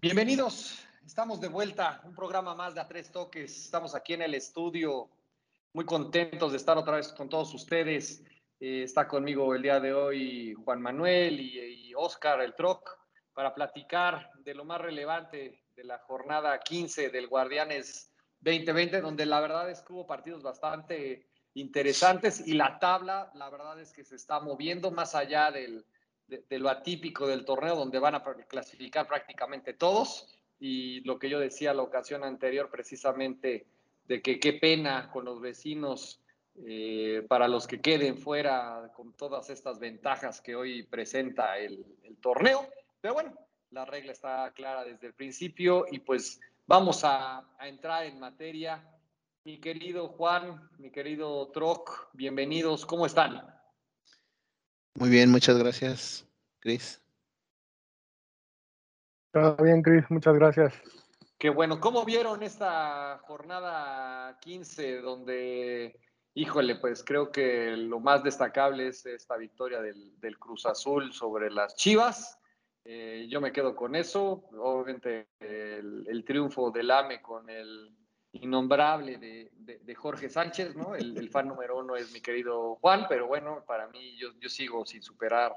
Bienvenidos, estamos de vuelta, un programa más de Tres Toques. Estamos aquí en el estudio, muy contentos de estar otra vez con todos ustedes. Eh, está conmigo el día de hoy Juan Manuel y, y Oscar, el Troc, para platicar de lo más relevante de la jornada 15 del Guardianes 2020, donde la verdad es que hubo partidos bastante interesantes y la tabla, la verdad es que se está moviendo más allá de, lo atípico del torneo, donde van a clasificar prácticamente todos. Y lo que yo decía la ocasión anterior, precisamente, de que qué pena con los vecinos eh, para los que queden fuera con todas estas ventajas que hoy presenta el, el torneo. Pero bueno, la regla está clara desde el principio y pues Vamos a, a, entrar en materia. Mi querido Juan, mi querido Troc, bienvenidos. ¿Cómo están? Muy bien, muchas gracias, Cris. Todo bien, Cris, muchas gracias. Qué bueno. ¿Cómo vieron esta jornada 15 donde, híjole, pues creo que lo más destacable es esta victoria del, del Cruz Azul sobre las Chivas? Eh, yo me quedo con eso. Obviamente el, triunfo del AME con el innombrable de, de, Jorge Sánchez, ¿no? El, el, fan número uno es mi querido Juan, pero bueno, para mí yo, yo sigo sin superar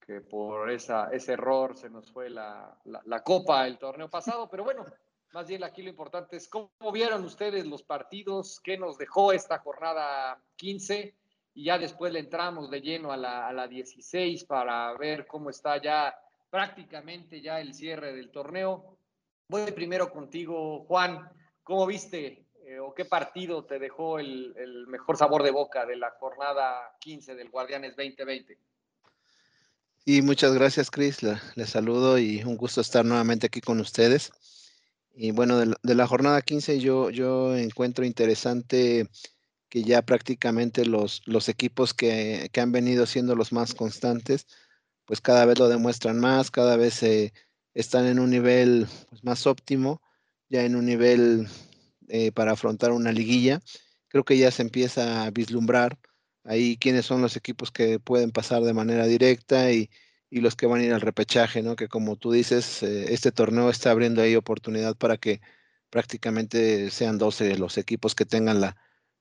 que por esa, ese error se nos fue la, la, la, copa el torneo pasado, pero bueno, más bien aquí lo importante es cómo vieron ustedes los partidos, qué nos dejó esta jornada 15 y ya después le entramos de lleno a la, a la 16 para ver cómo está ya prácticamente ya el cierre del torneo. Voy primero contigo, Juan. ¿Cómo viste eh, o qué partido te dejó el, mejor sabor de boca de la jornada 15 del Guardianes 2020? Y muchas gracias, Cris. Les le saludo y un gusto estar nuevamente aquí con ustedes. Y bueno, de la, de la jornada 15 yo, yo encuentro interesante que ya prácticamente los, los equipos que, que han venido siendo los más constantes, pues cada vez lo demuestran más, cada vez están en un nivel pues, más óptimo, ya en un nivel eh, para afrontar una liguilla. Creo que ya se empieza a vislumbrar ahí quiénes son los equipos que pueden pasar de manera directa y, y los que van a ir al repechaje, ¿no? Que como tú dices, eh, este torneo está abriendo ahí oportunidad para que prácticamente sean 12 los equipos que tengan la,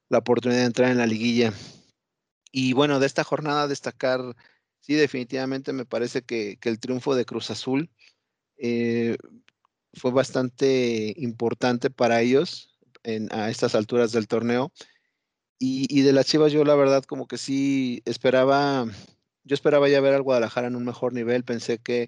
la oportunidad de entrar en la liguilla. Y bueno, de esta jornada destacar sí, definitivamente me parece que, el triunfo de Cruz Azul eh, fue bastante importante para ellos en, a estas alturas del torneo. Y, y, de las Chivas yo la verdad como que sí esperaba, yo esperaba ya ver al Guadalajara en un mejor nivel, pensé que,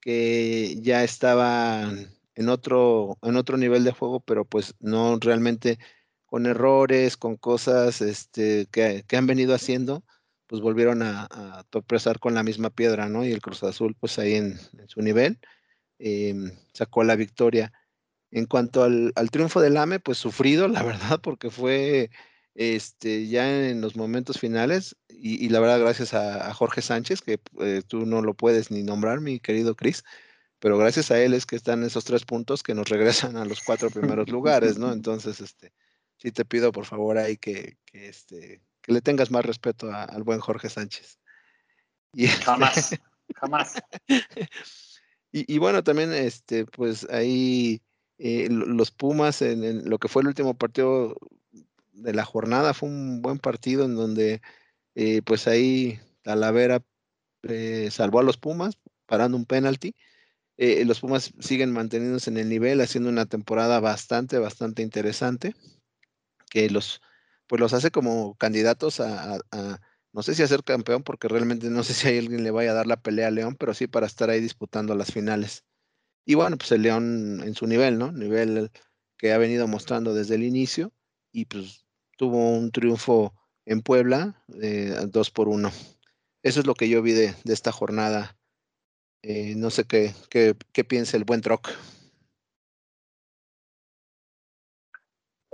que ya estaba en otro, en otro nivel de juego, pero pues no realmente con errores, con cosas este, que, que han venido haciendo pues volvieron a, a, tropezar con la misma piedra, ¿no? Y el Cruz Azul, pues ahí en, en su nivel, eh, sacó la victoria. En cuanto al, al, triunfo del AME, pues sufrido, la verdad, porque fue este, ya en los momentos finales, y, y la verdad, gracias a, a Jorge Sánchez, que eh, tú no lo puedes ni nombrar, mi querido Cris, pero gracias a él es que están esos tres puntos que nos regresan a los cuatro primeros lugares, ¿no? Entonces, este, sí te pido por favor ahí que, que este, que le tengas más respeto a, al buen Jorge Sánchez. Y, jamás, jamás. Y, y, bueno, también, este, pues ahí eh, los Pumas en, en, lo que fue el último partido de la jornada fue un buen partido en donde, eh, pues ahí Talavera eh, salvó a los Pumas parando un penalti. Los Pumas siguen manteniéndose en el nivel, haciendo una temporada bastante, bastante interesante, que los pues los hace como candidatos a, no sé si a ser campeón, porque realmente no sé si a alguien le vaya a dar la pelea a León, pero sí para estar ahí disputando las finales. Y bueno, pues el León en su nivel, ¿no? Nivel que ha venido mostrando desde el inicio y pues tuvo un triunfo en Puebla, eh, dos por uno. Eso es lo que yo vi de, de esta jornada. Eh, no sé qué, qué, qué piensa el buen Troc.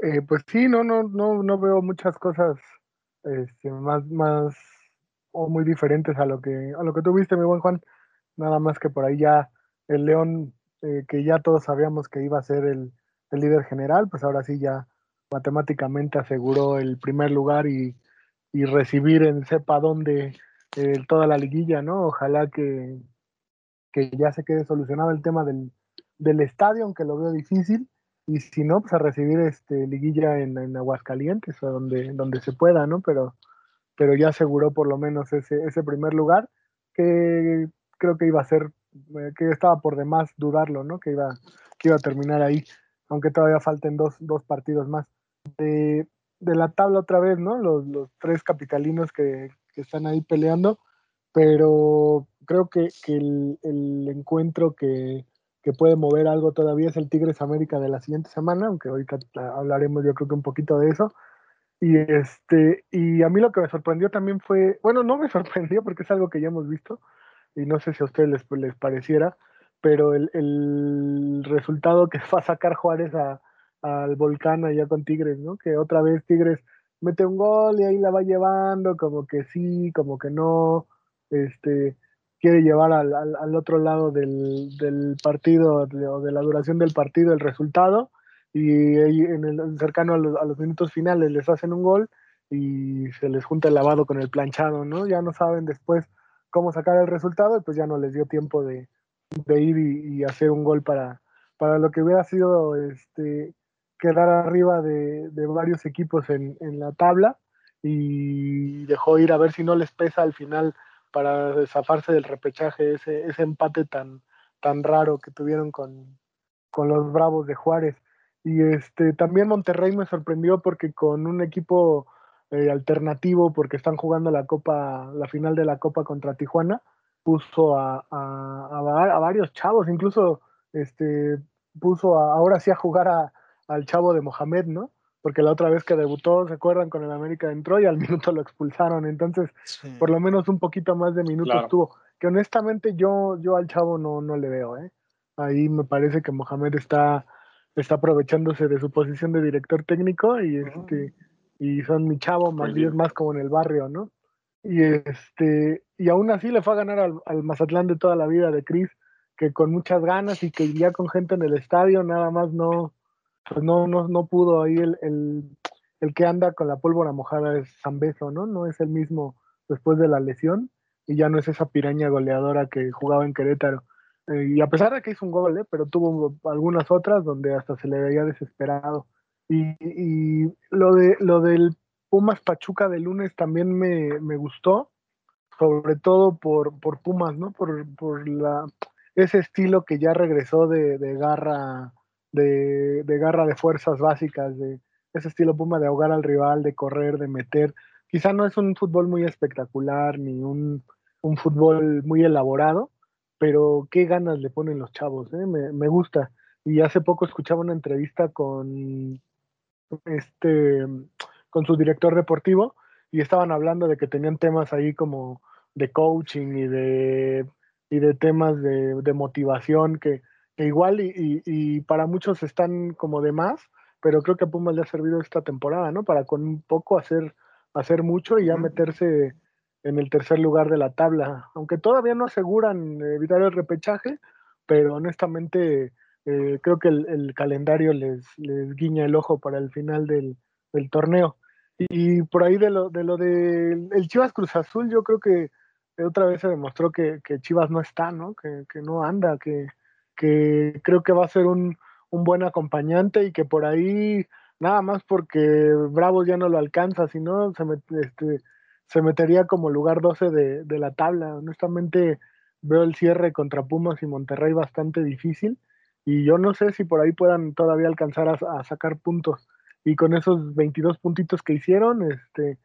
Eh, pues sí, no, no, no, no veo muchas cosas este, más, más o muy diferentes a lo que a lo que tú viste, mi buen Juan. Nada más que por ahí ya el León, eh, que ya todos sabíamos que iba a ser el, el, líder general, pues ahora sí ya matemáticamente aseguró el primer lugar y, recibir en sepa dónde eh, toda la liguilla, ¿no? Ojalá que, que ya se quede solucionado el tema del, del estadio, aunque lo veo difícil, y si no, pues a recibir este liguilla en, en Aguascalientes o donde, donde se pueda, ¿no? Pero, pero ya aseguró por lo menos ese, ese primer lugar, que creo que iba a ser, eh, que estaba por demás dudarlo, ¿no? Que iba, que iba a terminar ahí, aunque todavía falten dos, dos partidos más. De, de, la tabla otra vez, ¿no? Los, los tres capitalinos que, que, están ahí peleando, pero creo que, que el, el, encuentro que, que puede mover algo todavía es el Tigres América de la siguiente semana, aunque ahorita hablaremos yo creo que un poquito de eso. Y este, y a mí lo que me sorprendió también fue, bueno, no me sorprendió porque es algo que ya hemos visto, y no sé si a ustedes les, les pareciera, pero el, el, resultado que va a sacar Juárez al volcán allá con Tigres, ¿no? Que otra vez Tigres mete un gol y ahí la va llevando, como que sí, como que no, este, quiere llevar al, otro lado del, partido o de la duración del partido el resultado y en el, cercano a los, minutos finales les hacen un gol y se les junta el lavado con el planchado, ¿no? Ya no saben después cómo sacar el resultado y pues ya no les dio tiempo de, ir y, hacer un gol para, para lo que hubiera sido este, quedar arriba de, de varios equipos en, en, la tabla y dejó ir a ver si no les pesa al final para zafarse del repechaje ese, ese empate tan, tan raro que tuvieron con, con los Bravos de Juárez. Y este, también Monterrey me sorprendió porque con un equipo eh, alternativo, porque están jugando la Copa, la final de la Copa contra Tijuana, puso a, a, a, a varios chavos, incluso este, puso ahora sí a jugar a, al chavo de Mohamed, ¿no? Porque la otra vez que debutó, ¿se acuerdan? Con el América entró y al minuto lo expulsaron. Entonces, sí. por lo menos un poquito más de minutos claro. tuvo. Que honestamente yo, yo al chavo no, no le veo, ¿eh? Ahí me parece que Mohamed está está aprovechándose de su posición de director técnico y este y son mi chavo más bien más como en el barrio, ¿no? Y este y aún así le fue a ganar al, al Mazatlán de toda la vida de Cris, que con muchas ganas y que iría con gente en el estadio, nada más no pues no no, no pudo ahí el, el, el que anda con la pólvora mojada es Zambeso, ¿no? No es el mismo después de la lesión y ya no es esa piraña goleadora que jugaba en Querétaro. Eh, y a pesar de que hizo un gol, ¿eh? pero tuvo algunas otras donde hasta se le veía desesperado. Y, y lo, de, lo del Pumas Pachuca de lunes también me, me gustó, sobre todo por, por Pumas, ¿no? Por, por la, ese estilo que ya regresó de, de garra, de, de, garra de fuerzas básicas, de ese estilo Puma de ahogar al rival, de correr, de meter. Quizá no es un fútbol muy espectacular ni un, un fútbol muy elaborado, pero qué ganas le ponen los chavos, ¿eh? me, me, gusta. Y hace poco escuchaba una entrevista con este con su director deportivo y estaban hablando de que tenían temas ahí como de coaching y de y de temas de, de motivación que, que igual y, y, y, para muchos están como de más, pero creo que a Pumas le ha servido esta temporada, ¿no? Para con un poco hacer, hacer mucho y ya meterse en el tercer lugar de la tabla, aunque todavía no aseguran evitar el repechaje, pero honestamente eh, creo que el, el calendario les, les, guiña el ojo para el final del, del torneo. Y, y, por ahí de lo de lo de el Chivas Cruz Azul, yo creo que otra vez se demostró que, que Chivas no está, ¿no? Que, que, no anda, que, que creo que va a ser un, un buen acompañante y que por ahí, nada más porque Bravos ya no lo alcanza, sino se me, este, se metería como lugar 12 de, de, la tabla. Honestamente, veo el cierre contra Pumas y Monterrey bastante difícil y yo no sé si por ahí puedan todavía alcanzar a, sacar puntos. Y con esos 22 puntitos que hicieron, este,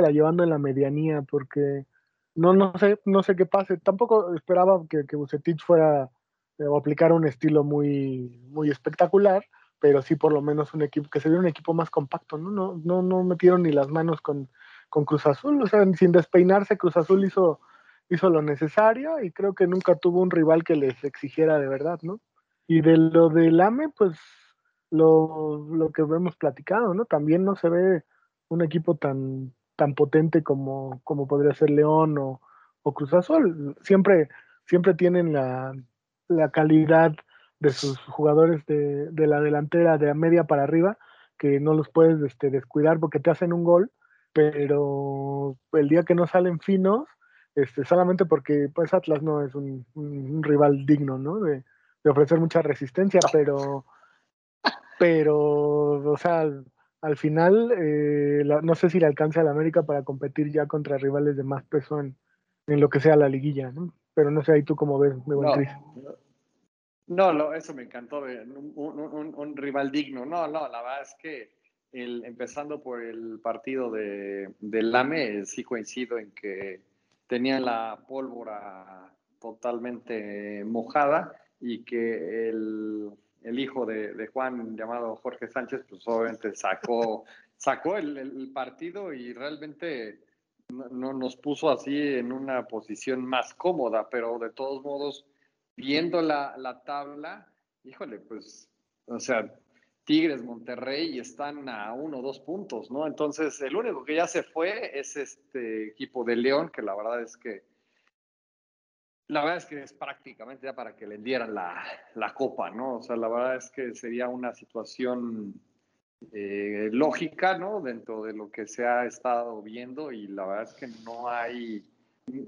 la llevando en la medianía, porque no, no sé, no sé qué pase. Tampoco esperaba que, que Bucetich fuera o aplicar un estilo muy, muy espectacular, pero sí por lo menos un equipo, que se un equipo más compacto, ¿no? No, no, no metieron ni las manos con, con Cruz Azul, o sea, sin despeinarse, Cruz Azul hizo, hizo lo necesario y creo que nunca tuvo un rival que les exigiera de verdad, ¿no? Y de lo del AME, pues lo, lo que hemos platicado, ¿no? También no se ve un equipo tan, tan potente como, como podría ser León o, o Cruz Azul. Siempre, siempre tienen la, la calidad de sus jugadores de, de, la delantera de a media para arriba que no los puedes este, descuidar porque te hacen un gol, pero el día que no salen finos, este, solamente porque pues Atlas no es un, rival digno, ¿no? De, ofrecer mucha resistencia, pero, pero, o sea, al, final eh, no sé si le alcanza a la América para competir ya contra rivales de más peso en, lo que sea la liguilla, ¿no? Pero no sé ahí tú cómo ves, mi buen no, no, eso me encantó, un, rival digno. No, no, la verdad es que el, empezando por el partido de, del Lame, sí coincido en que tenía la pólvora totalmente mojada y que el, hijo de, Juan llamado Jorge Sánchez, pues obviamente sacó, sacó el, partido y realmente no, nos puso así en una posición más cómoda, pero de todos modos viendo la, la tabla, híjole, pues, o sea, Tigres, Monterrey están a uno o dos puntos, ¿no? Entonces, el único que ya se fue es este equipo de León, que la verdad es que la verdad es que es prácticamente ya para que le dieran la, la copa, ¿no? O sea, la verdad es que sería una situación eh, lógica, ¿no? Dentro de lo que se ha estado viendo y la verdad es que no hay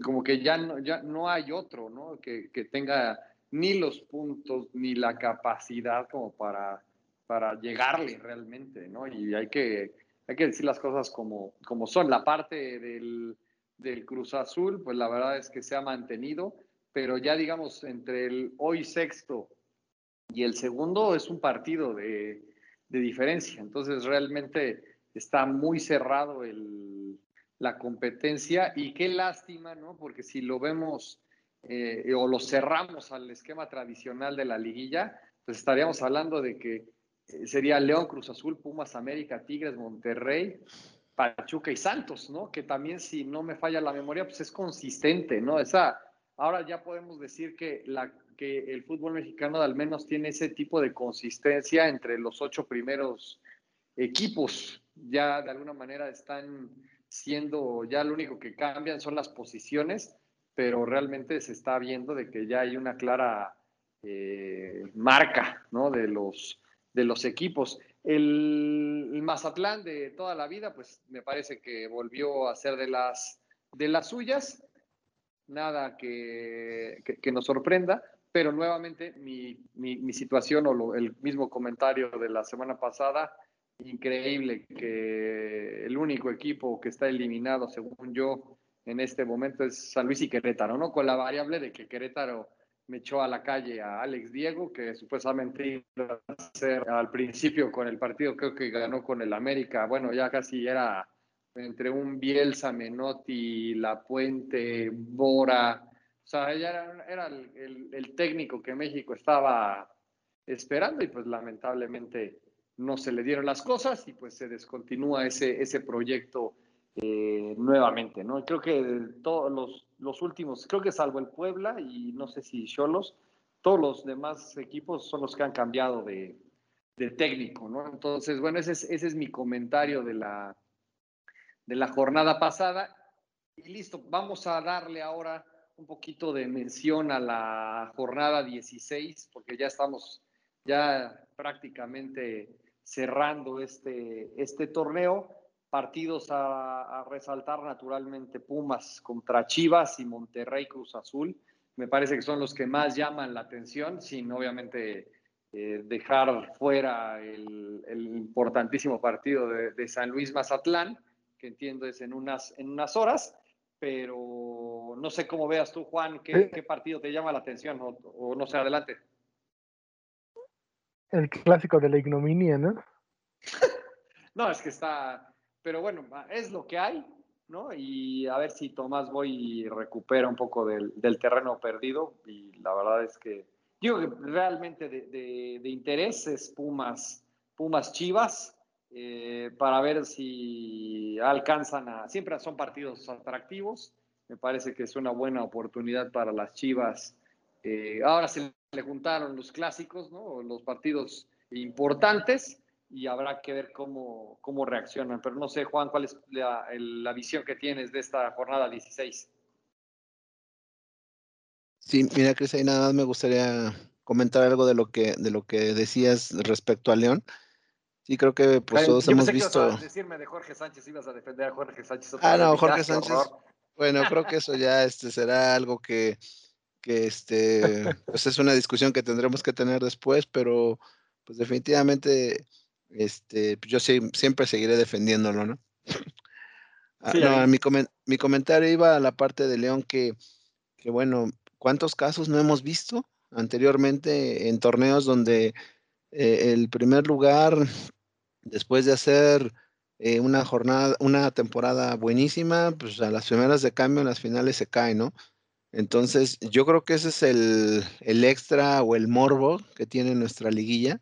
como que ya no, ya no hay otro, ¿no? Que, que tenga ni los puntos ni la capacidad como para, para llegarle realmente, ¿no? Y hay que, hay que decir las cosas como, como son. La parte del, del Cruz Azul, pues la verdad es que se ha mantenido, pero ya digamos, entre el hoy sexto y el segundo es un partido de, de diferencia. Entonces realmente está muy cerrado el, la competencia y qué lástima, ¿no? Porque si lo vemos eh, o lo cerramos al esquema tradicional de la liguilla, pues estaríamos hablando de que eh, sería León, Cruz Azul, Pumas, América, Tigres, Monterrey, Pachuca y Santos, ¿no? Que también, si no me falla la memoria, pues es consistente, ¿no? Esa, ahora ya podemos decir que, la, que el fútbol mexicano al menos tiene ese tipo de consistencia entre los ocho primeros equipos. Ya de alguna manera están siendo ya lo único que cambian son las posiciones, pero realmente se está viendo de que ya hay una clara eh, marca ¿no? de, los, de los equipos. El, Mazatlán de toda la vida, pues me parece que volvió a ser de las, de las suyas, nada que, que, nos sorprenda, pero nuevamente mi, mi, situación o el mismo comentario de la semana pasada, increíble que el único equipo que está eliminado, según yo, en este momento es San Luis y Querétaro, ¿no? Con la variable de que Querétaro me echó a la calle a Alex Diego, que supuestamente iba a ser al principio con el partido, creo que ganó con el América, bueno, ya casi era entre un Bielsa, Menotti, La Puente, Bora, sea, ya era, el técnico que México estaba esperando y pues lamentablemente no se le dieron las cosas y pues se descontinúa ese, ese proyecto eh, nuevamente, ¿no? Creo que todos los, los, últimos, creo que salvo el Puebla y no sé si Cholos, todos los demás equipos son los que han cambiado de, de técnico, ¿no? Entonces, bueno, ese es, ese es mi comentario de la, de la jornada pasada. Y listo, vamos a darle ahora un poquito de mención a la jornada 16, porque ya estamos ya prácticamente cerrando este, este torneo. Partidos a, resaltar naturalmente Pumas contra Chivas y Monterrey Cruz Azul. Me parece que son los que más llaman la atención, sin obviamente eh, dejar fuera el, importantísimo partido de, San Luis Mazatlán, que entiendo es en unas, en unas horas, pero no sé cómo veas tú, Juan, qué, qué partido te llama la atención o, o no sé, adelante. El clásico de la ignominia, ¿no? no, es que está, pero bueno, es lo que hay, ¿no? Y a ver si Tomás Boy recupera un poco del, terreno perdido. Y la verdad es que, digo que realmente de, interés es Pumas, Pumas Chivas, eh, para ver si alcanzan a, siempre son partidos atractivos. Me parece que es una buena oportunidad para las Chivas. Eh, ahora se le juntaron los clásicos, ¿no? Los partidos importantes y habrá que ver cómo, cómo reaccionan. Pero no sé, Juan, ¿cuál es la, la visión que tienes de esta jornada 16? Sí, mira, Cris, ahí nada más me gustaría comentar algo de lo que, de lo que decías respecto a León. Sí, creo que pues todos hemos visto. Ibas a decirme de Jorge Sánchez, ibas a defender a Jorge Sánchez. Ah, no, Jorge Sánchez. Bueno, creo que eso ya este, será algo que, que este, pues es una discusión que tendremos que tener después, pero pues definitivamente este, pues, yo siempre seguiré defendiéndolo, ¿no? Ah, no mi, mi, comentario iba a la parte de León que, que, bueno, ¿cuántos casos no hemos visto anteriormente en torneos donde eh, el primer lugar después de hacer eh, una jornada, una temporada buenísima, pues a las primeras de cambio, en las finales se cae, ¿no? Entonces, yo creo que ese es el, el extra o el morbo que tiene nuestra liguilla,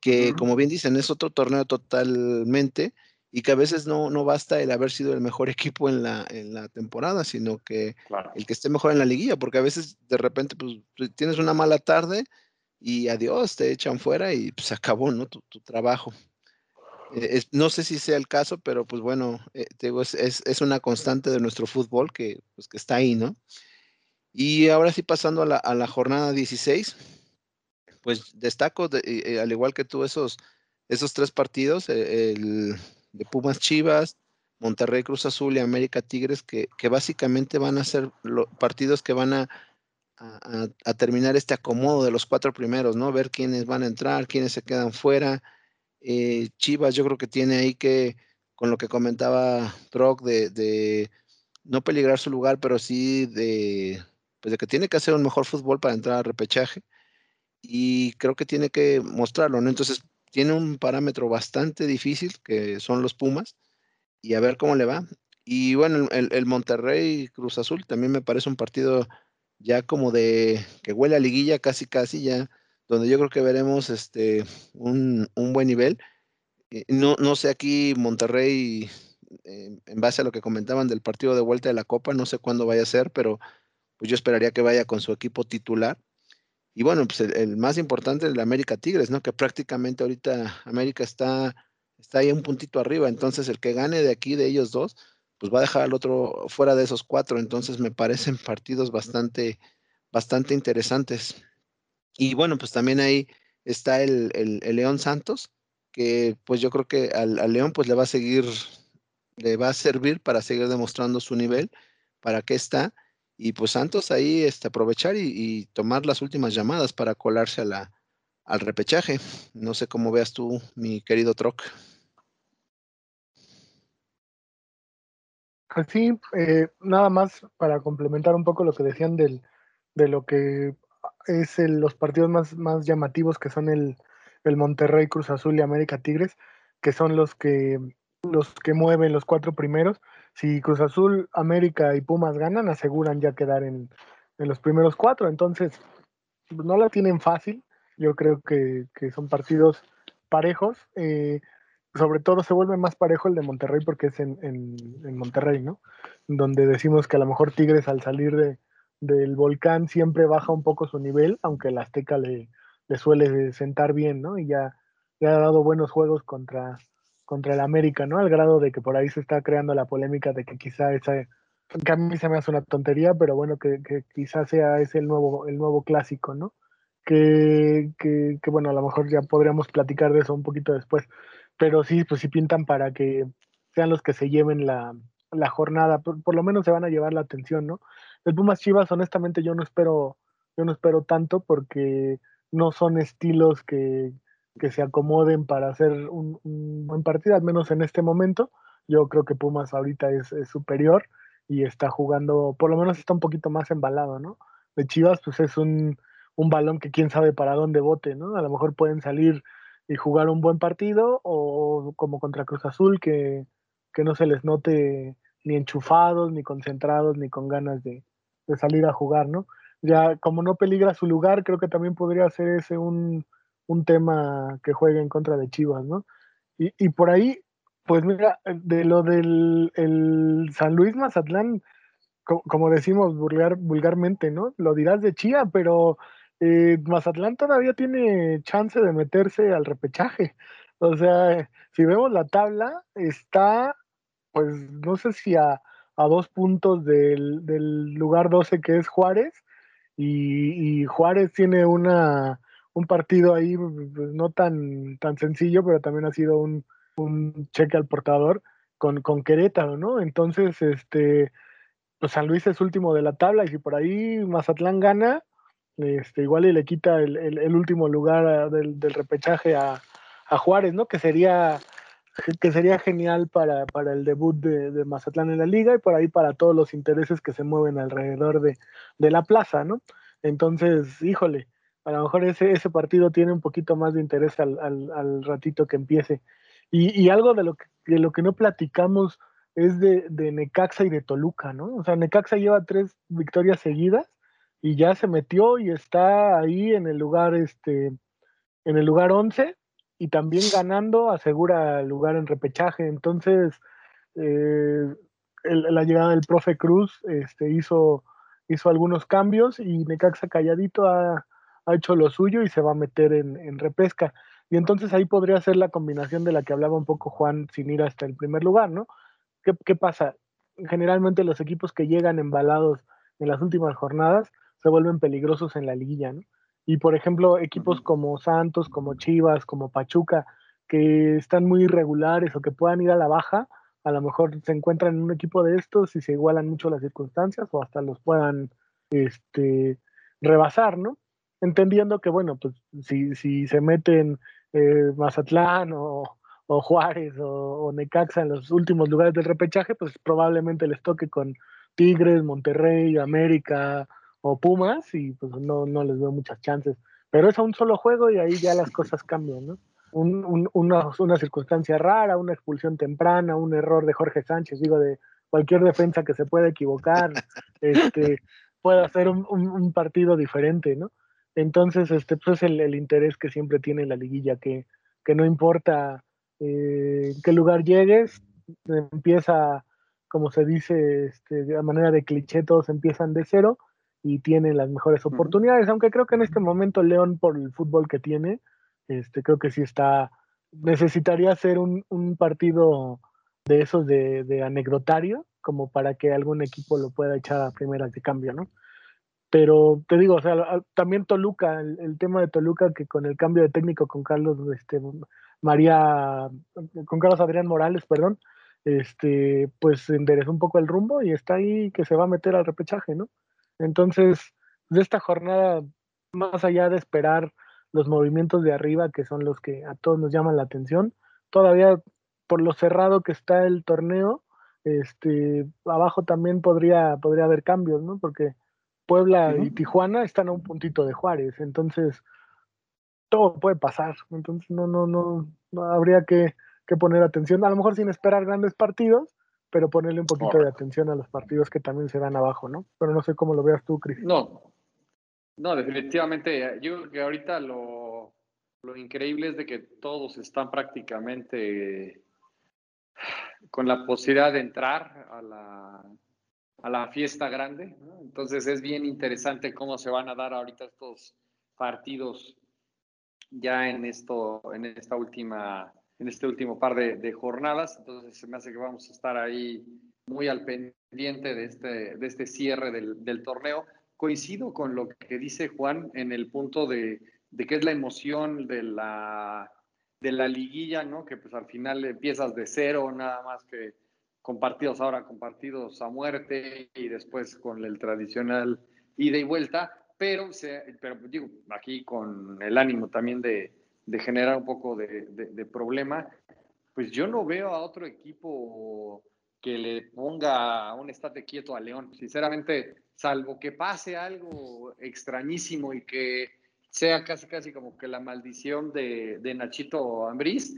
que como bien dicen, es otro torneo totalmente y que a veces no, no basta el haber sido el mejor equipo en la, en la temporada, sino que el que esté mejor en la liguilla, porque a veces de repente pues, tienes una mala tarde y adiós, te echan fuera y pues acabó, ¿no? Tu, tu trabajo. Eh, no sé si sea el caso, pero pues bueno, eh, es, una constante de nuestro fútbol que, pues, que está ahí, ¿no? Y ahora sí pasando a la, a la jornada 16, pues destaco, eh, al igual que tú, esos, esos tres partidos, el de Pumas Chivas, Monterrey Cruz Azul y América Tigres, que, que básicamente van a ser los partidos que van a, a, terminar este acomodo de los cuatro primeros, ¿no? Ver quiénes van a entrar, quiénes se quedan fuera, eh, Chivas yo creo que tiene ahí que, con lo que comentaba Troc, de, no peligrar su lugar, pero sí de, pues de que tiene que hacer un mejor fútbol para entrar al repechaje. Y creo que tiene que mostrarlo, ¿no? Entonces, tiene un parámetro bastante difícil, que son los Pumas, y a ver cómo le va. Y bueno, el, el Monterrey Cruz Azul también me parece un partido ya como de que huele a liguilla casi casi ya donde yo creo que veremos este, un, buen nivel. Eh, no, no sé aquí Monterrey, eh, en base a lo que comentaban del partido de vuelta de la Copa, no sé cuándo vaya a ser, pero pues yo esperaría que vaya con su equipo titular. Y bueno, pues el, más importante es el América Tigres, ¿no? Que prácticamente ahorita América está, está ahí un puntito arriba, entonces el que gane de aquí, de ellos dos, pues va a dejar al otro fuera de esos cuatro, entonces me parecen partidos bastante, bastante interesantes. Y bueno, pues también ahí está el, León Santos, que pues yo creo que al, León pues le va a seguir, le va a servir para seguir demostrando su nivel, para qué está. Y pues Santos ahí este, aprovechar y, tomar las últimas llamadas para colarse a la, al repechaje. No sé cómo veas tú, mi querido Troc. Así, pues eh, nada más para complementar un poco lo que decían del, de lo que es los partidos más, más llamativos que son el, el, Monterrey, Cruz Azul y América Tigres, que son los que, los que mueven los cuatro primeros. Si Cruz Azul, América y Pumas ganan, aseguran ya quedar en, en los primeros cuatro. Entonces, no la tienen fácil. Yo creo que, que son partidos parejos. Eh, sobre todo se vuelve más parejo el de Monterrey porque es en, en, en Monterrey, ¿no? Donde decimos que a lo mejor Tigres al salir de, del volcán siempre baja un poco su nivel, aunque el Azteca le, le suele sentar bien, ¿no? Y ya, ya, ha dado buenos juegos contra, contra el América, ¿no? Al grado de que por ahí se está creando la polémica de que quizá esa, que a mí se me hace una tontería, pero bueno, que, que quizás sea ese el nuevo, el nuevo clásico, ¿no? Que, que, que, bueno, a lo mejor ya podríamos platicar de eso un poquito después, pero sí, pues sí pintan para que sean los que se lleven la, la jornada, por, por, lo menos se van a llevar la atención, ¿no? El Pumas Chivas, honestamente, yo no espero, yo no espero tanto porque no son estilos que, que se acomoden para hacer un, buen partido, al menos en este momento. Yo creo que Pumas ahorita es, es, superior y está jugando, por lo menos está un poquito más embalado, ¿no? De Chivas, pues es un, un balón que quién sabe para dónde bote, ¿no? A lo mejor pueden salir y jugar un buen partido o como contra Cruz Azul que, que no se les note ni enchufados, ni concentrados, ni con ganas de, salir a jugar, ¿no? Ya como no peligra su lugar, creo que también podría ser ese un, un tema que juegue en contra de Chivas, ¿no? Y, por ahí, pues mira, de lo del el San Luis Mazatlán, como, como decimos vulgar, vulgarmente, ¿no? Lo dirás de Chía, pero eh, Mazatlán todavía tiene chance de meterse al repechaje. O sea, si vemos la tabla, está, pues no sé si a a dos puntos del, del lugar 12 que es Juárez. Y, y, Juárez tiene una, un partido ahí pues, no tan, tan sencillo, pero también ha sido un, un cheque al portador con, con Querétaro, ¿no? Entonces, este, pues San Luis es último de la tabla y si por ahí Mazatlán gana, este, igual y le quita el, el, último lugar del, del, repechaje a, a, Juárez, ¿no? Que sería, que sería genial para, para el debut de, de, Mazatlán en la liga y por ahí para todos los intereses que se mueven alrededor de, de la plaza, ¿no? Entonces, híjole, a lo mejor ese, ese partido tiene un poquito más de interés al, al, al ratito que empiece. Y, y, algo de lo, que, de lo que no platicamos es de, de Necaxa y de Toluca, ¿no? O sea, Necaxa lleva tres victorias seguidas y ya se metió y está ahí en el lugar, este, en el lugar 11 y también ganando asegura lugar en repechaje. Entonces, eh, la llegada del profe Cruz este, hizo, hizo algunos cambios y Necaxa calladito ha, ha hecho lo suyo y se va a meter en, en, repesca. Y entonces ahí podría ser la combinación de la que hablaba un poco Juan sin ir hasta el primer lugar, ¿no? ¿Qué, qué pasa? Generalmente los equipos que llegan embalados en las últimas jornadas se vuelven peligrosos en la liguilla, ¿no? Y por ejemplo, equipos como Santos, como Chivas, como Pachuca, que están muy irregulares o que puedan ir a la baja, a lo mejor se encuentran en un equipo de estos y se igualan mucho las circunstancias o hasta los puedan este, rebasar, ¿no? Entendiendo que, bueno, pues si, si se meten eh, Mazatlán o, o Juárez o, o, Necaxa en los últimos lugares del repechaje, pues probablemente les toque con Tigres, Monterrey, América, o Pumas y pues no, no les veo muchas chances. Pero es a un solo juego y ahí ya las cosas cambian, ¿no? Un, un, una, una, circunstancia rara, una expulsión temprana, un error de Jorge Sánchez, digo, de cualquier defensa que se pueda equivocar, este, puede hacer un, un, partido diferente, ¿no? Entonces, este, pues el, el, interés que siempre tiene la liguilla, que, que no importa eh, qué lugar llegues, empieza, como se dice, este, de manera de cliché, todos empiezan de cero, y tiene las mejores oportunidades, aunque creo que en este momento León, por el fútbol que tiene, este, creo que sí está, necesitaría ser un, un partido de esos de, de, anecdotario, como para que algún equipo lo pueda echar a primeras de cambio, ¿no? Pero te digo, o sea, también Toluca, el, el tema de Toluca, que con el cambio de técnico con Carlos, este, María, con Carlos Adrián Morales, perdón, este, pues enderezó un poco el rumbo y está ahí que se va a meter al repechaje, ¿no? Entonces, de esta jornada, más allá de esperar los movimientos de arriba, que son los que a todos nos llaman la atención, todavía por lo cerrado que está el torneo, este, abajo también podría, podría haber cambios, ¿no? Porque Puebla uh -huh. y Tijuana están a un puntito de Juárez, entonces todo puede pasar, entonces no, no, no, no habría que, que poner atención, a lo mejor sin esperar grandes partidos, pero ponerle un poquito de atención a los partidos que también se dan abajo, ¿no? Pero no sé cómo lo veas tú, Cris. No, no, definitivamente. Yo creo que ahorita lo, lo increíble es de que todos están prácticamente con la posibilidad de entrar a la, a la fiesta grande. ¿no? Entonces es bien interesante cómo se van a dar ahorita estos partidos ya en, esto, en esta última en este último par de, de, jornadas. Entonces se me hace que vamos a estar ahí muy al pendiente de este, de este cierre del, del torneo. Coincido con lo que dice Juan en el punto de, de que es la emoción de la, de la liguilla, ¿no? Que pues al final empiezas de cero, nada más que con partidos ahora, con partidos a muerte y después con el tradicional ida y vuelta, pero, se, pero digo, aquí con el ánimo también de, de generar un poco de, de, de, problema, pues yo no veo a otro equipo que le ponga un estate quieto a León. Sinceramente, salvo que pase algo extrañísimo y que sea casi casi como que la maldición de, de Nachito Ambriz,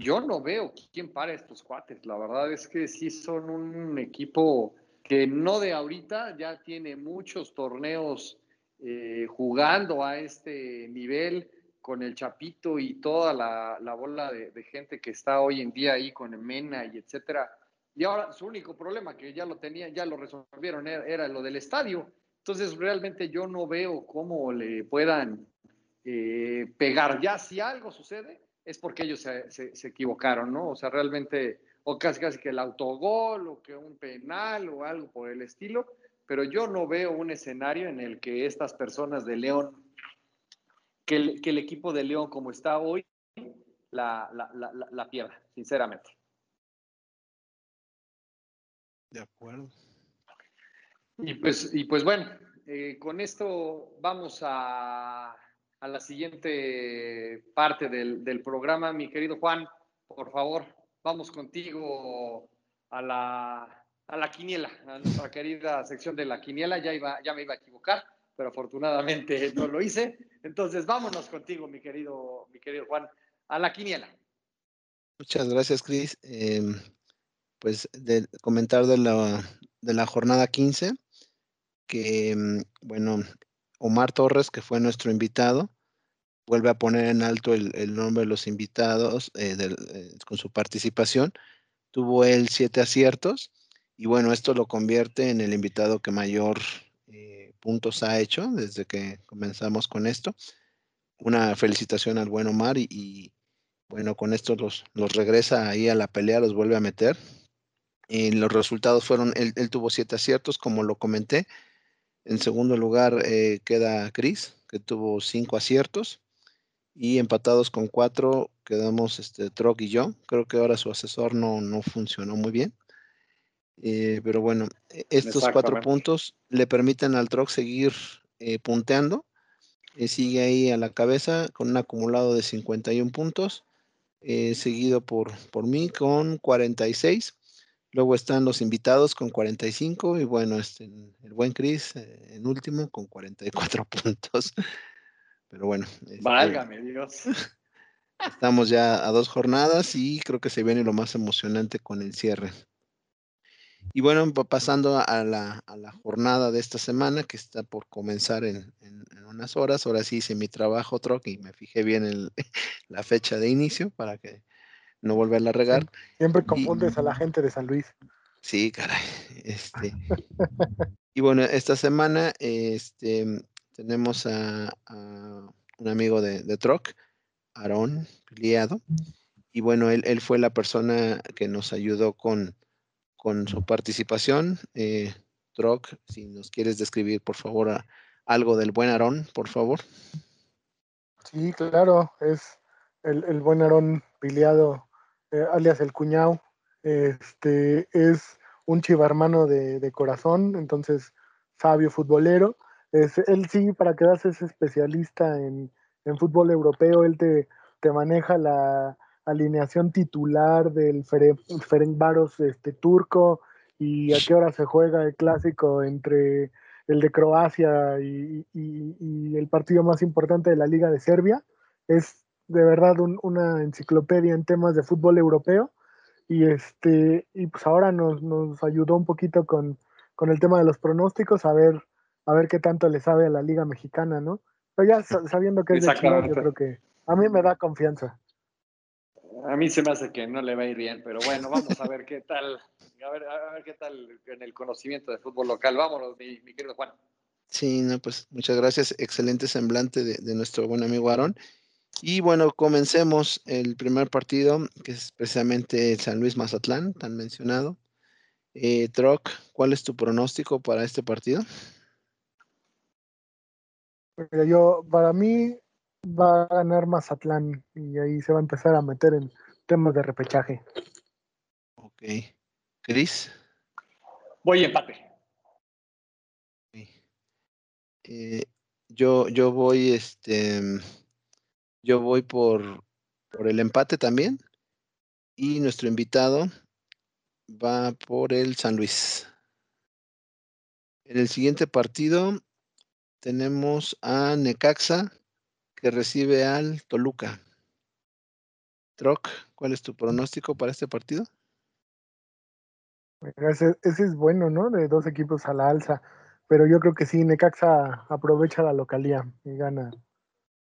yo no veo quién para estos cuates. La verdad es que sí son un equipo que no de ahorita, ya tiene muchos torneos eh, jugando a este nivel con el Chapito y toda la, la bola de, gente que está hoy en día ahí con Mena y etcétera. Y ahora su único problema que ya lo tenían, ya lo resolvieron, era, era lo del estadio. Entonces realmente yo no veo cómo le puedan eh, pegar. Ya si algo sucede es porque ellos se, se, se, equivocaron, ¿no? O sea, realmente, o casi casi que el autogol o que un penal o algo por el estilo, pero yo no veo un escenario en el que estas personas de León que el, equipo de León, como está hoy, la, la, pierda, sinceramente. De acuerdo. Y pues, y pues bueno, eh, con esto vamos a, a la siguiente parte del, del, programa. Mi querido Juan, por favor, vamos contigo a la, a la quiniela, a nuestra querida sección de la quiniela. Ya, iba, ya me iba a equivocar, pero afortunadamente no lo hice. Entonces, vámonos contigo, mi querido, mi querido Juan, a la quiniela. Muchas gracias, Cris. Em, pues de comentar de la, de la jornada 15, que, em, bueno, Omar Torres, que fue nuestro invitado, vuelve a poner en alto el, nombre de los invitados eh, eh, con su participación. Tuvo él siete aciertos y bueno, esto lo convierte en el invitado que mayor puntos ha hecho desde que comenzamos con esto. Una felicitación al buen Omar y, bueno, con esto los, los, regresa ahí a la pelea, los vuelve a meter. Y los resultados fueron, él, tuvo siete aciertos, como lo comenté. En segundo lugar eh, queda Chris, que tuvo cinco aciertos. Y empatados con cuatro quedamos este, y yo. Creo que ahora su asesor no, no funcionó muy bien. Eh, pero bueno, e, estos cuatro puntos le permiten al Troc seguir eh, punteando. Eh, sigue ahí a la cabeza con un acumulado de 51 puntos, seguido por, por mí con 46. Luego están los invitados con 45 y bueno, este, el buen Chris en último con 44 puntos. Pero bueno. Este, Válgame Dios. Estamos ya a dos jornadas y creo que se viene lo más emocionante con el cierre. Y bueno, pasando a la, jornada de esta semana que está por comenzar en, unas horas. Ahora sí hice mi trabajo, Troc, y me fijé bien el, la fecha de inicio para que no volverla a regar. Siempre confundes a la gente de San Luis. Sí, caray. Este, y bueno, esta semana este, tenemos a, un amigo de, de Troc, Aarón Liado. Y bueno, él, él fue la persona que nos ayudó con con su participación. Eh, Troc, si nos quieres describir, por favor, algo del buen Aarón, por favor. Sí, claro, es el, buen Aarón Piliado, eh, alias el cuñado. Este es un chivarmano de, de corazón, entonces sabio futbolero. Es, él sí, para que veas, es especialista en, en fútbol europeo. Él te, te maneja la, alineación titular del Ferencváros este, turco y a qué hora se juega el clásico entre el de Croacia y, el partido más importante de la Liga de Serbia. Es de verdad una enciclopedia en temas de fútbol europeo. Y este y pues ahora nos, nos ayudó un poquito con, con, el tema de los pronósticos a ver a ver qué tanto le sabe a la liga mexicana no pero ya sabiendo que es de Chile, yo creo que a mí me da confianza a mí se me hace que no le va a ir bien, pero bueno, vamos a ver qué tal, a ver, a ver qué tal en el conocimiento de fútbol local. Vámonos, mi, querido Juan. Sí, no, pues muchas gracias. Excelente semblante de, nuestro buen amigo Aarón. Y bueno, comencemos el primer partido, que es precisamente el San Luis Mazatlán, tan mencionado. Eh, Troc, ¿cuál es tu pronóstico para este partido? Yo, para mí, va a ganar Mazatlán y ahí se va a empezar a meter en temas de repechaje. Ok. Cris. Voy empate. Eh, yo, yo voy, este, yo voy por, por el empate también. Y nuestro invitado va por el San Luis. En el siguiente partido tenemos a Necaxa que recibe al Toluca. Troc, ¿cuál es tu pronóstico para este partido? Ese, es bueno, ¿no? De dos equipos a la alza. Pero yo creo que sí, Necaxa aprovecha la localía y gana.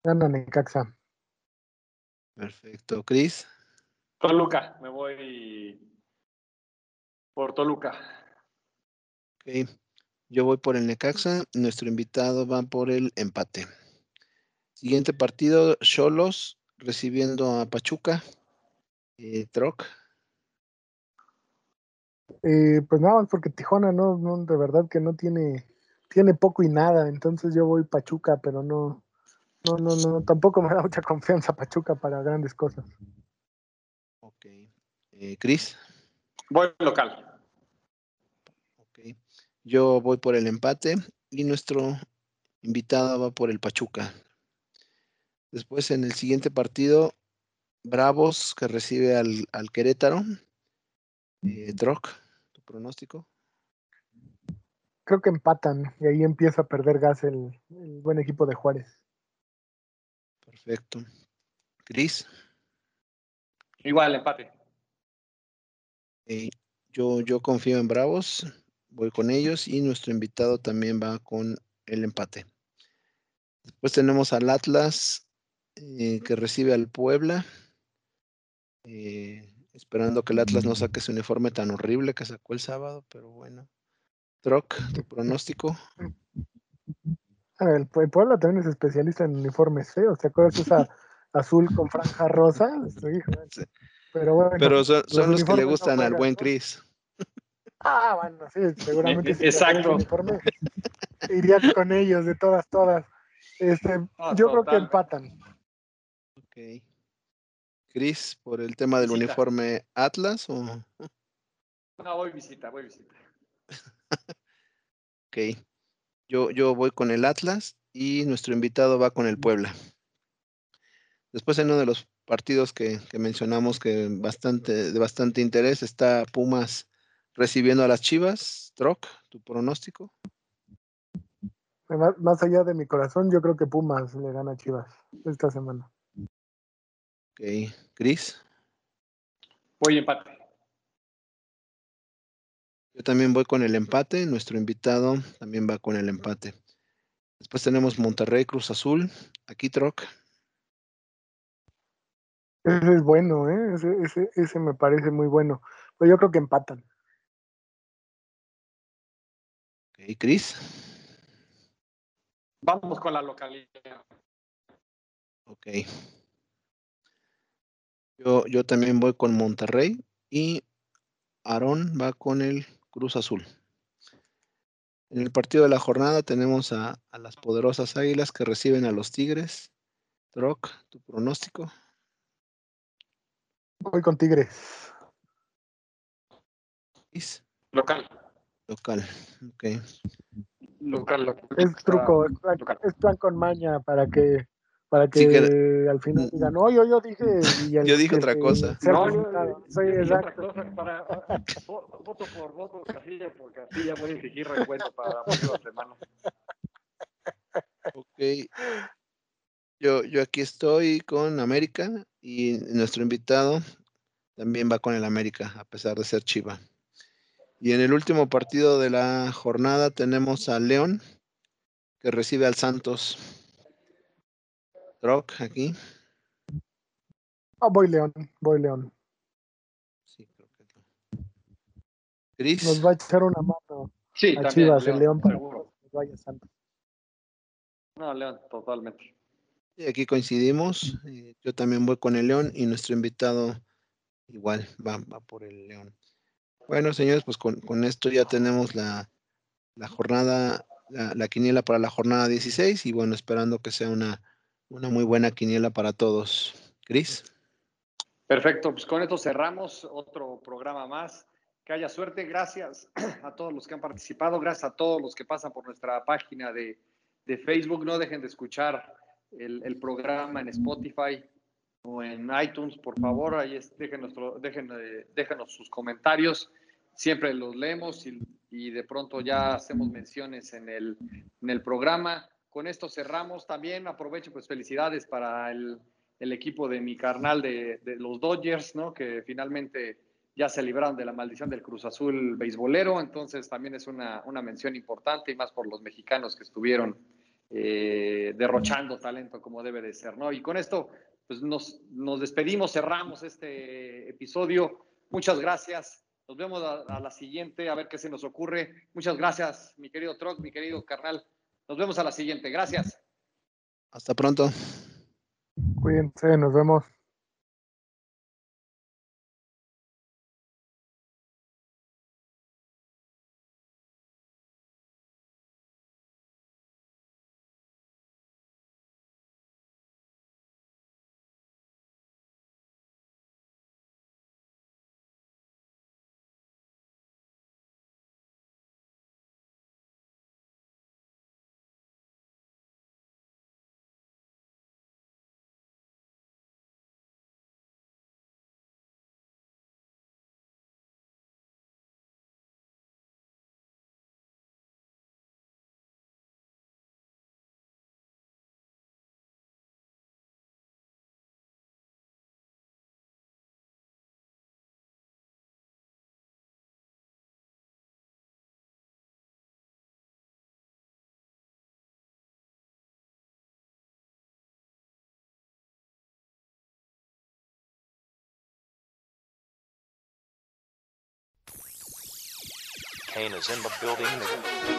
Gana Necaxa. Perfecto. Cris. Toluca, me voy por Toluca. Ok. Yo voy por el Necaxa. Nuestro invitado va por el empate. Siguiente partido, Cholos recibiendo a Pachuca. Eh, Troc. Eh, pues nada más porque Tijuana no, no, de verdad que no tiene, tiene poco y nada, entonces yo voy Pachuca, pero no, no, no, no, tampoco me da mucha confianza Pachuca para grandes cosas. Ok. Eh, Cris. Voy local. Ok. Yo voy por el empate y nuestro invitado va por el Pachuca. Después en el siguiente partido, Bravos que recibe al, al Querétaro. Eh, Droc, tu pronóstico. Creo que empatan y ahí empieza a perder gas el, el buen equipo de Juárez. Perfecto. Cris. Igual, empate. Eh, yo, yo confío en Bravos, voy con ellos y nuestro invitado también va con el empate. Después tenemos al Atlas eh, que recibe al Puebla, eh, esperando que el Atlas no saque su uniforme tan horrible que sacó el sábado, pero bueno. Troc, tu pronóstico. Ah, El, el Puebla también es especialista en uniformes feos. ¿Te acuerdas esa azul con franja rosa? Sí. Pero bueno. Pero son, son los que le no gustan al buen. Cris. Ah, bueno, sí, seguramente. Eh, si exacto. uniforme, iría con ellos de todas, todas. Este, Ah, yo creo que empatan. Ok. Cris, por el tema del Visita. uniforme Atlas o No, voy visita, voy visita. ok. Yo, yo voy con el Atlas y nuestro invitado va con el Puebla. Después en uno de los partidos que, que mencionamos que bastante, de bastante interés está Pumas recibiendo a las Chivas. Troc, tu pronóstico. Más, más allá de mi corazón, yo creo que Pumas le gana a Chivas esta semana. Ok. Cris. Voy empate. Yo también voy con el empate. Nuestro invitado también va con el empate. Después tenemos Monterrey Cruz Azul. Aquí Troc. Ese es bueno, ¿eh? Ese, ese, ese me parece muy bueno. Pero yo creo que empatan. Ok, Cris. Vamos con la localidad. Ok. Yo, yo también voy con Monterrey y Aarón va con el Cruz Azul. En el partido de la jornada tenemos a, a las poderosas Águilas que reciben a los Tigres. Troc, tu pronóstico. Voy con Tigres. Is, Local. Local. Ok. Local, local. Es truco, es plan, local. es plan con maña para que para que Sí que- al final digan, no, yo, yo dije. y el Yo dije otra cosa. No, yo- Soy yo otra exacto. cosa para- vo- voto por voto Casilla por Casilla voy a exigir recuento para la próxima semana. Ok. Yo, yo aquí estoy con América y nuestro invitado también va con el América, a pesar de ser Chiva. Y en el último partido de la jornada tenemos a León, que recibe al Santos. Troc, aquí. Ah, voy León, voy León. Sí, creo que no. Cris, Nos va a echar una mano Sí, a también. Chivas, el León, para seguro. que nos vaya Santos. No, León, totalmente. y aquí coincidimos. eh, Yo también voy con el León y nuestro invitado igual va, va por el León. Bueno, señores, pues con, con esto ya tenemos la, la jornada, la, la quiniela para la jornada 16 y bueno, esperando que sea una, una muy buena quiniela para todos. Cris, Perfecto, pues con esto cerramos otro programa más. Que haya suerte, gracias a todos los que han participado, gracias a todos los que pasan por nuestra página de, de Facebook. No dejen de escuchar el, el programa en Spotify o en iTunes, por favor. Ahí es, dejen, nuestro, dejen, eh, déjenos sus comentarios. Siempre los leemos y, y de pronto ya hacemos menciones en el, en el programa. Con esto cerramos también. Aprovecho, pues felicidades para el, equipo de mi carnal de, de, los Dodgers, ¿no? Que finalmente ya se libraron de la maldición del Cruz Azul beisbolero, entonces también es una, una mención importante y más por los mexicanos que estuvieron eh, derrochando talento como debe de ser, ¿no? Y con esto, pues nos, nos despedimos, cerramos este episodio. Muchas gracias. Nos vemos a, a, la siguiente, a ver qué se nos ocurre. Muchas gracias, mi querido Troc, mi querido carnal. Nos vemos a la siguiente. Gracias. Hasta pronto. Cuídense, nos vemos. Is in the building.